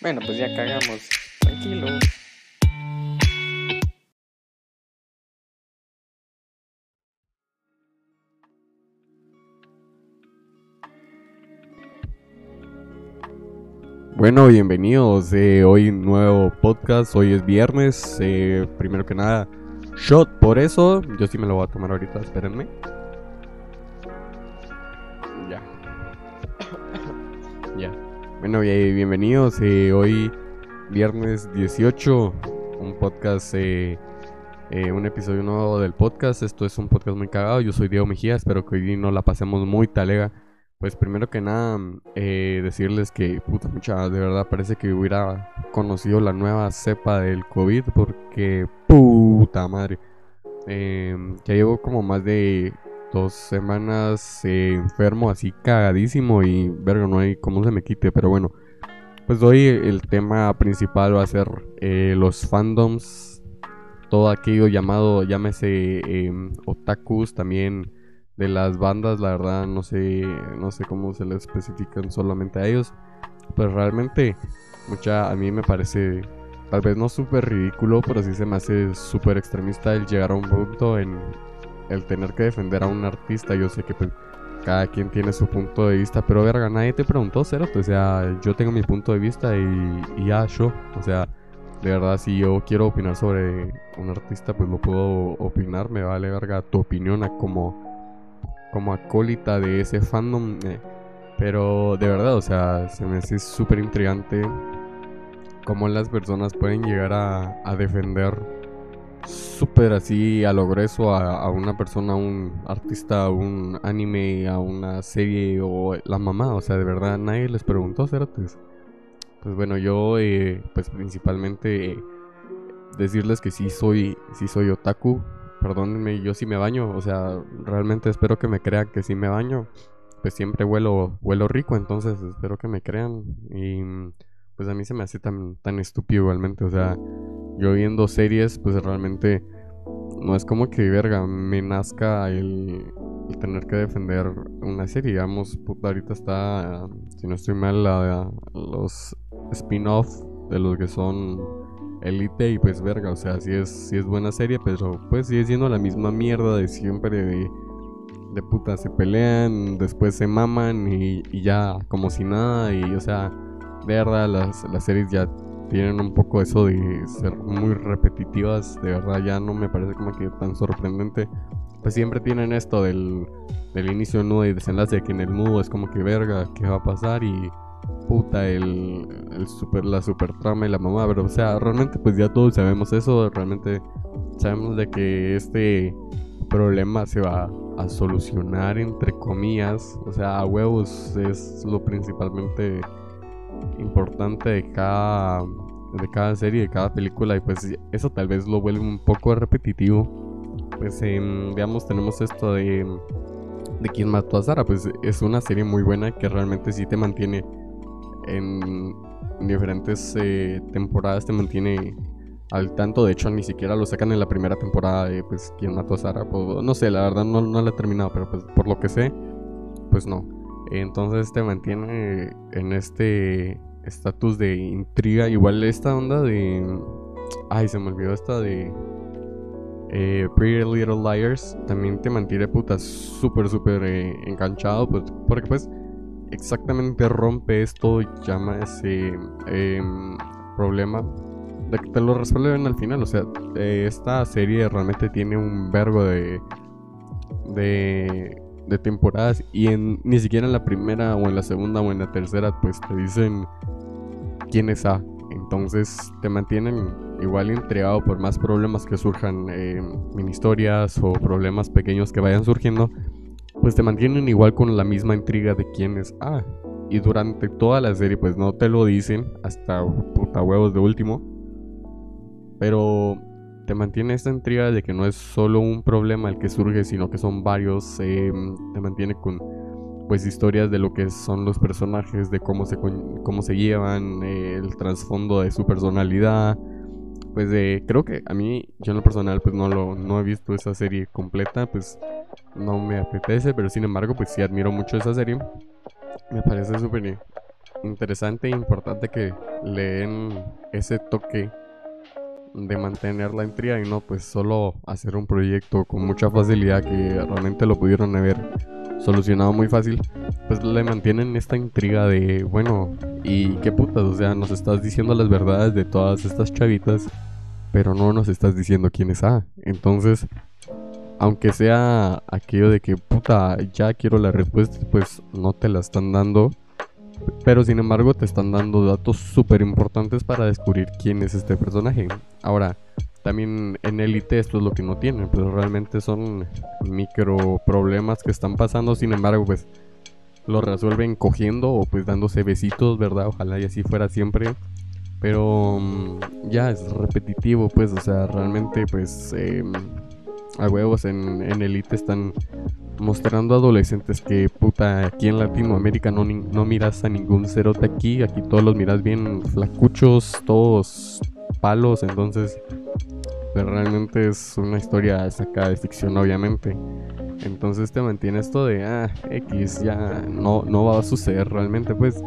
Bueno, pues ya cagamos. Tranquilo. Bueno, bienvenidos. Eh, hoy nuevo podcast. Hoy es viernes. Eh, primero que nada, shot. Por eso, yo sí me lo voy a tomar ahorita. Espérenme. Ya. ya. Bueno, bienvenidos. eh, hoy, viernes 18, un podcast, eh, eh, un episodio nuevo del podcast. Esto es un podcast muy cagado. Yo soy Diego Mejía. Espero que hoy no la pasemos muy talega. Pues primero que nada, eh, decirles que, puta mucha, de verdad parece que hubiera conocido la nueva cepa del COVID porque, puta madre, ya llevo como más de dos semanas eh, enfermo, así cagadísimo y, verga, no hay cómo se me quite, pero bueno, pues hoy el tema principal va a ser eh, los fandoms, todo aquello llamado, llámese em, otakus, también de las bandas, la verdad no sé, no sé cómo se les especifican solamente a ellos. Pues realmente, mucha, a mí me parece, tal vez no súper ridículo, pero sí se me hace súper extremista el llegar a un punto en el tener que defender a un artista. Yo sé que pues cada quien tiene su punto de vista, pero verga, nadie te preguntó, cero. O sea, yo tengo mi punto de vista y, y ya, yo. O sea, de verdad, si yo quiero opinar sobre un artista, pues lo puedo opinar. Me vale verga tu opinión a como como acólita de ese fandom. eh, pero de verdad, o sea, se me hace súper intrigante cómo las personas pueden llegar a defender súper así a lo grueso a, una persona, a un artista, a un anime, a una serie o la mamá. O sea, de verdad, nadie les preguntó, Cerotes. Pues bueno, yo, eh, pues principalmente eh, decirles que sí soy, sí soy otaku. Perdónenme, yo sí me baño. O sea, realmente espero que me crean que sí me baño. Pues siempre huelo, huelo rico, entonces espero que me crean. Y pues a mí se me hace tan, tan estúpido igualmente. O sea, yo viendo series, pues realmente no es como que, verga, me nazca el, tener que defender una serie. Digamos, puta, ahorita está, si no estoy mal, la- los spin-off de los que son Elite y pues verga, o sea, sí es, sí es buena serie, pero pues sigue siendo la misma mierda de siempre de, de puta, se pelean, después se maman y, y ya como si nada y o sea, de verdad las, las series ya tienen un poco eso de ser muy repetitivas, de verdad ya no me parece como que tan sorprendente. Pues siempre tienen esto del, del inicio nudo y desenlace, de que en el nudo es como que verga, ¿qué va a pasar? Y puta, el, el super, la super trama y la mamá, pero o sea, realmente pues ya todos sabemos eso, realmente sabemos de que este problema se va a solucionar entre comillas, o sea, a huevos es lo principalmente importante de cada de cada serie, de cada película y pues eso tal vez lo vuelve un poco repetitivo. Pues em, veamos, tenemos esto de de quién mató a Sara, pues es una serie muy buena que realmente sí te mantiene en diferentes eh, temporadas, te mantiene al tanto. De hecho, ni siquiera lo sacan en la primera temporada de pues quién mató a Sara. No sé, la verdad no, no la he terminado, pero pues por lo que sé, pues no. Entonces te mantiene en este estatus de intriga. Igual esta onda de... Ay, se me olvidó esta de... Eh, Pretty Little Liars también te mantiene puta súper súper eh, enganchado pues, porque pues exactamente rompe esto llama ese em, problema de que te lo resuelven al final o sea eh, esta serie realmente tiene un vergo de de, de temporadas y en, ni siquiera en la primera o en la segunda o en la tercera pues te dicen quién es A entonces te mantienen igual intrigado por más problemas que surjan eh, en historias o problemas pequeños que vayan surgiendo, pues te mantienen igual con la misma intriga de quién es A. Y durante toda la serie pues no te lo dicen hasta puta huevos de último, pero te mantiene esta intriga de que no es solo un problema el que surge, sino que son varios, eh, te mantiene con pues historias de lo que son los personajes, de cómo se, cómo se llevan, eh, el trasfondo de su personalidad. Pues de, creo que a mí, yo en lo personal, pues no lo, no he visto esa serie completa, pues no me apetece, pero sin embargo, pues sí admiro mucho esa serie. Me parece súper interesante e importante que le den ese toque de mantener la intriga y no pues solo hacer un proyecto con mucha facilidad que realmente lo pudieron haber solucionado muy fácil, pues le mantienen esta intriga de, bueno, y qué putas, o sea, nos estás diciendo las verdades de todas estas chavitas, pero no nos estás diciendo quién es A. Entonces, aunque sea aquello de que, puta, ya quiero la respuesta, pues no te la están dando. Pero sin embargo te están dando datos súper importantes para descubrir quién es este personaje. Ahora, también en Elite esto es lo que no tienen, pero realmente son micro problemas que están pasando, sin embargo pues lo resuelven cogiendo o pues dándose besitos, ¿verdad? Ojalá y así fuera siempre. Pero mm, ya es repetitivo, pues, o sea, realmente pues em, a huevos en, en Elite están mostrando adolescentes que puta aquí en Latinoamérica no, no miras a ningún cerote aquí, aquí todos los miras bien flacuchos, todos palos, entonces pues, realmente es una historia sacada de ficción obviamente. Entonces te mantiene esto de ah, X ya no, no va a suceder realmente pues.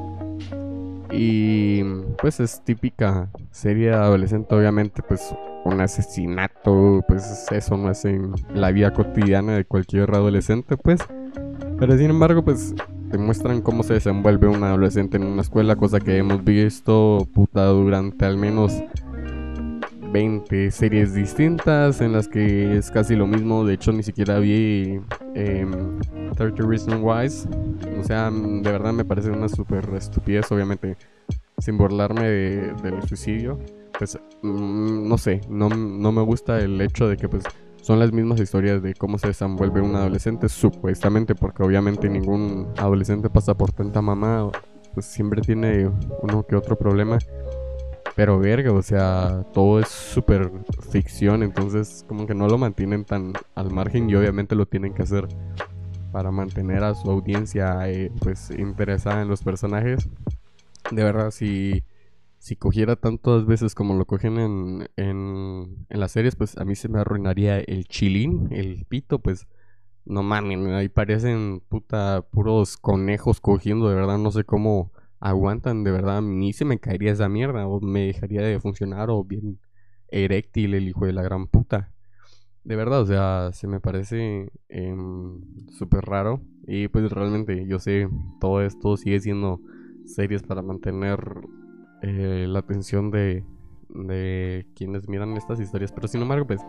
Y pues es típica serie adolescente obviamente pues un asesinato, pues eso no es en la vida cotidiana de cualquier adolescente, pues. Pero sin embargo, pues te muestran cómo se desenvuelve un adolescente en una escuela, cosa que hemos visto puta durante al menos 20 series distintas en las que es casi lo mismo. De hecho, ni siquiera vi 30 em, Reasons Why. O sea, de verdad me parece una super estupidez, obviamente, sin burlarme del suicidio pues mm, no sé, no, me gusta el hecho de que pues son las mismas historias de cómo se desenvuelve un adolescente, supuestamente, porque obviamente ningún adolescente pasa por tanta mamá, pues siempre tiene uno que otro problema. Pero verga, o sea, todo es súper ficción, entonces como que no lo mantienen tan al margen y obviamente lo tienen que hacer para mantener a su audiencia eh, pues interesada en los personajes. De verdad, si si cogiera tantas veces como lo cogen en, en, las series, pues a mí se me arruinaría el chilín, el pito, pues no mames, ahí parecen puta puros conejos cogiendo, de verdad no sé cómo aguantan, de verdad a mí se me caería esa mierda, o me dejaría de funcionar, o bien eréctil el hijo de la gran puta. De verdad, o sea, se me parece eh, súper raro. Y pues realmente yo sé, todo esto sigue siendo series para mantener eh, la atención de, de quienes miran estas historias. Pero sin embargo, pues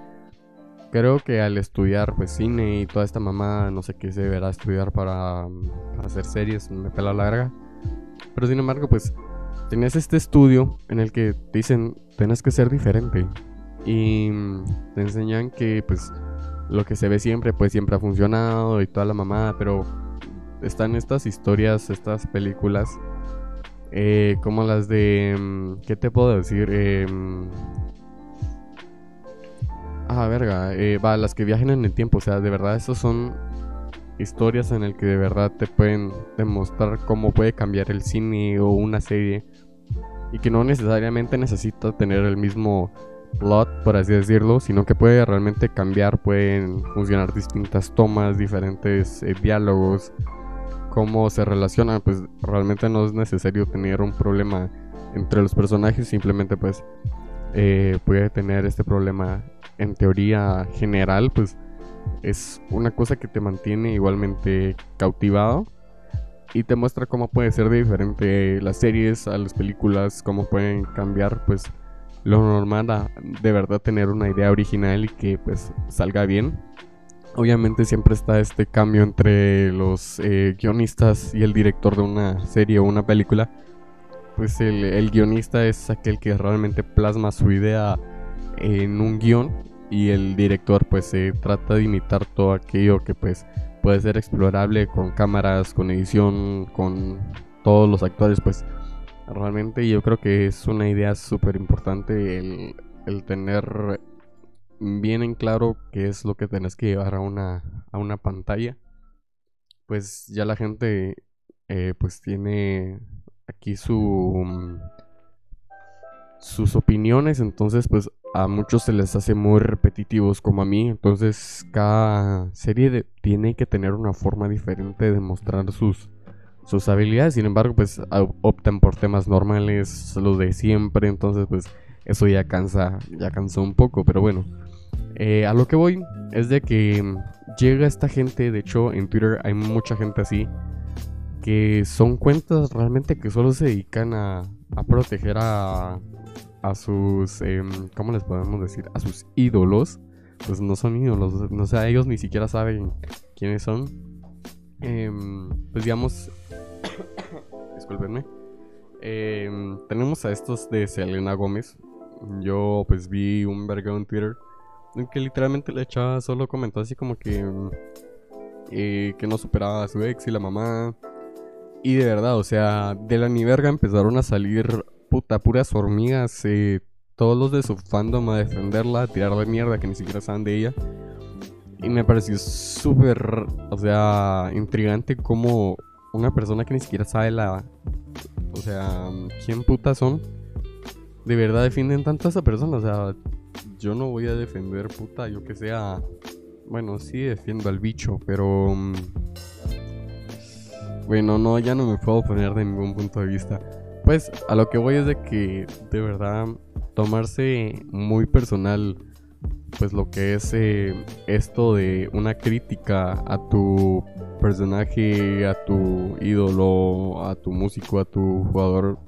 creo que al estudiar pues cine y toda esta mamá, no sé qué se deberá estudiar para, para hacer series, me pela larga. Pero sin embargo, pues tenías este estudio en el que te dicen, tenés que ser diferente. Y te enseñan que pues lo que se ve siempre, pues siempre ha funcionado y toda la mamá, pero están estas historias, estas películas eh, como las de... Mm, ¿Qué te puedo decir? Eh, ah, verga. Eh, va, las que viajan en el tiempo. O sea, de verdad, esas son historias en el que de verdad te pueden demostrar cómo puede cambiar el cine o una serie. Y que no necesariamente necesita tener el mismo plot, por así decirlo, sino que puede realmente cambiar, pueden funcionar distintas tomas, diferentes diálogos, cómo se relacionan, pues realmente no es necesario tener un problema entre los personajes, simplemente pues eh, puede tener este problema en teoría general, pues es una cosa que te mantiene igualmente cautivado y te muestra cómo puede ser de diferente las series a las películas, cómo pueden cambiar pues lo normal a de verdad tener una idea original y que pues salga bien obviamente siempre está este cambio entre los eh, guionistas y el director de una serie o una película. Pues el, guionista es aquel que realmente plasma su idea en un guion y el director pues se trata de imitar todo aquello que pues puede ser explorable con cámaras, con edición, con todos los actores pues realmente yo creo que es una idea súper importante el, el tener bien en claro qué es lo que tenés que llevar a una, a una pantalla, pues ya la gente eh, pues tiene aquí su mm, sus opiniones, entonces pues a muchos se les hace muy repetitivos como a mí, entonces cada serie tiene que tener una forma diferente de mostrar sus, sus habilidades. Sin embargo, pues optan por temas normales, los de siempre. Entonces, pues eso ya cansa, ya cansó un poco. Pero bueno, eh, a lo que voy es de que llega esta gente. De hecho, en Twitter hay mucha gente así. Que son cuentas realmente que solo se dedican a, proteger a, a sus, eh, ¿cómo les podemos decir? A sus ídolos. Pues no son ídolos, no sé, ellos ni siquiera saben quiénes son. Em, pues digamos, discúlpenme. Em, tenemos a estos de Selena Gómez. Yo pues vi un verga en Twitter que literalmente le echaba solo comentó así como que eh, que no superaba a su ex y la mamá. Y de verdad, o sea, de la ni verga empezaron a salir puta puras hormigas. Eh, todos los de su fandom a defenderla, a tirarle mierda que ni siquiera saben de ella. Y me pareció súper, o sea, intrigante como una persona que ni siquiera sabe la... O sea, quién puta son. De verdad defienden tanto a esa persona. O sea, yo no voy a defender puta, yo que sea... Bueno, sí defiendo al bicho, pero... Mm, bueno, no, ya no me puedo poner de ningún punto de vista. Pues a lo que voy es de que de verdad tomarse muy personal pues lo que es eh, esto de una crítica a tu personaje, a tu ídolo, a tu músico, a tu jugador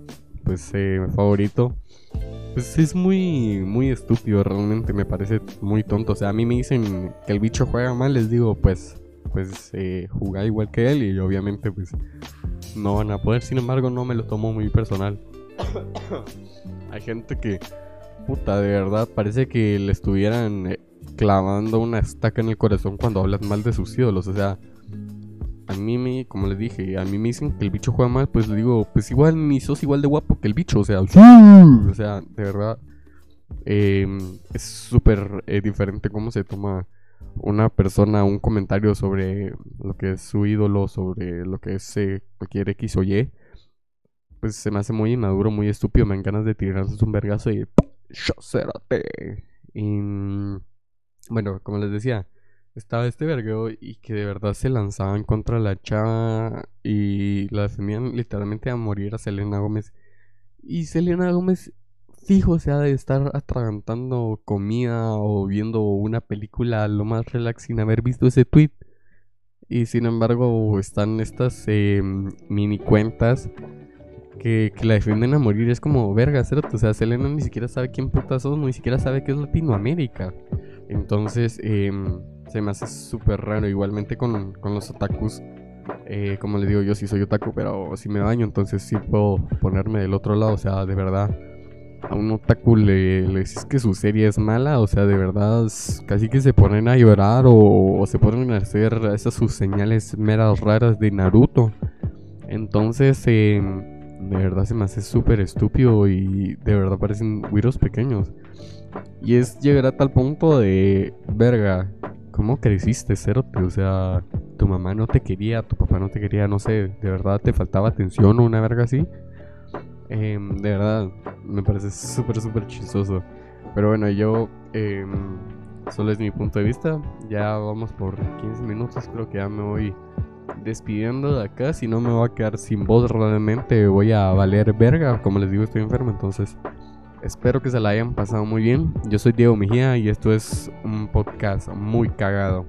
pues eh, favorito. Pues es muy muy estúpido, realmente me parece muy tonto. O sea, a mí me dicen que el bicho juega mal, les digo, pues pues eh, jugar igual que él y obviamente pues no van a poder. Sin embargo, no me lo tomo muy personal. Hay gente que puta, de verdad, parece que le estuvieran eh, clavando una estaca en el corazón cuando hablan mal de sus ídolos. O sea, a mí me, como les dije, a mí me dicen que el bicho juega mal, pues le digo, pues igual ni sos igual de guapo que el bicho. O sea, o sea, de verdad, em, es súper eh, diferente cómo se toma una persona un comentario sobre lo que es su ídolo, sobre lo que es eh, cualquier X o Y. Pues se me hace muy inmaduro, muy estúpido. Me dan ganas de tirarse un vergazo y y mm, bueno, como les decía, estaba este vergueo y que de verdad se lanzaban contra la chava y la defendían literalmente a morir a Selena Gómez. Y Selena Gómez, fijo, o sea, de estar atragantando comida o viendo una película lo más relax sin haber visto ese tweet. Y sin embargo, están estas em, mini cuentas que, la defienden a morir. Es como, verga, O sea, Selena ni siquiera sabe quién puta son, ni siquiera sabe qué es Latinoamérica. Entonces, em, se me hace súper raro. Igualmente con, con los otakus. Eh, como les digo, yo sí soy otaku, pero si me baño, entonces sí puedo ponerme del otro lado. O sea, de verdad, a un otaku le, le dices que su serie es mala. O sea, de verdad, casi que se ponen a llorar o, se ponen a hacer esas sus señales meras raras de Naruto. Entonces, eh, de verdad se me hace súper estúpido y de verdad parecen virus pequeños. Y es llegar a tal punto de, verga, ¿cómo creciste, Cerote? O sea, tu mamá no te quería, tu papá no te quería, no sé, de verdad te faltaba atención o una verga así. Em, de verdad, me parece súper, súper chistoso. Pero bueno, yo, eh, solo es mi punto de vista. Ya vamos por 15 minutos, creo que ya me voy despidiendo de acá. Si no, me voy a quedar sin voz. Realmente voy a valer verga. Como les digo, estoy enfermo. Entonces, espero que se la hayan pasado muy bien. Yo soy Diego Mejía y esto es un podcast muy cagado.